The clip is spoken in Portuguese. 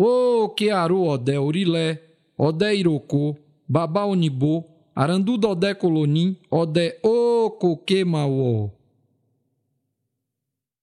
Ô Kearu Odé Orilé, Odé Irocô, Babá Onibô, Arandu Dodé Colonim, Odé Ô Coque